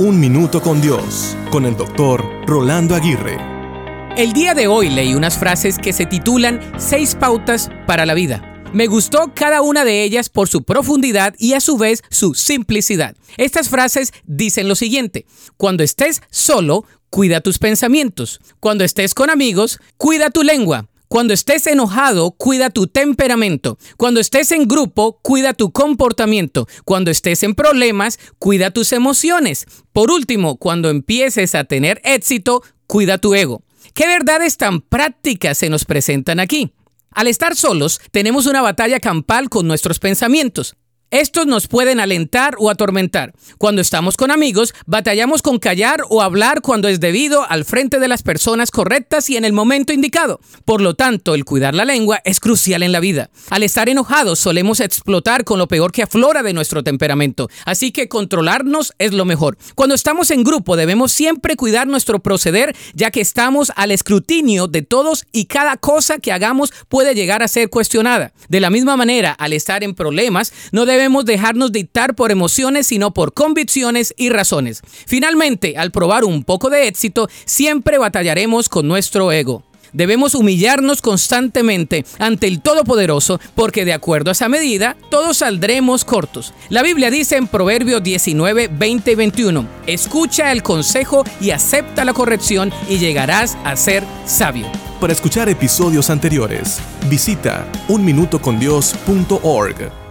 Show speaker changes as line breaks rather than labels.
Un Minuto con Dios, con el doctor Rolando Aguirre.
El día de hoy leí unas frases que se titulan Seis pautas para la vida. Me gustó cada una de ellas por su profundidad y a su vez su simplicidad. Estas frases dicen lo siguiente, cuando estés solo, cuida tus pensamientos. Cuando estés con amigos, cuida tu lengua. Cuando estés enojado, cuida tu temperamento. Cuando estés en grupo, cuida tu comportamiento. Cuando estés en problemas, cuida tus emociones. Por último, cuando empieces a tener éxito, cuida tu ego. ¿Qué verdades tan prácticas se nos presentan aquí? Al estar solos, tenemos una batalla campal con nuestros pensamientos. Estos nos pueden alentar o atormentar. Cuando estamos con amigos, batallamos con callar o hablar cuando es debido al frente de las personas correctas y en el momento indicado. Por lo tanto, el cuidar la lengua es crucial en la vida. Al estar enojados, solemos explotar con lo peor que aflora de nuestro temperamento. Así que controlarnos es lo mejor. Cuando estamos en grupo, debemos siempre cuidar nuestro proceder, ya que estamos al escrutinio de todos y cada cosa que hagamos puede llegar a ser cuestionada. De la misma manera, al estar en problemas, no debemos debemos dejarnos dictar por emociones, sino por convicciones y razones. Finalmente, al probar un poco de éxito, siempre batallaremos con nuestro ego. Debemos humillarnos constantemente ante el Todopoderoso porque de acuerdo a esa medida todos saldremos cortos. La Biblia dice en Proverbios 19, 20 y 21, escucha el consejo y acepta la corrección y llegarás a ser sabio.
Para escuchar episodios anteriores, visita unminutocondios.org.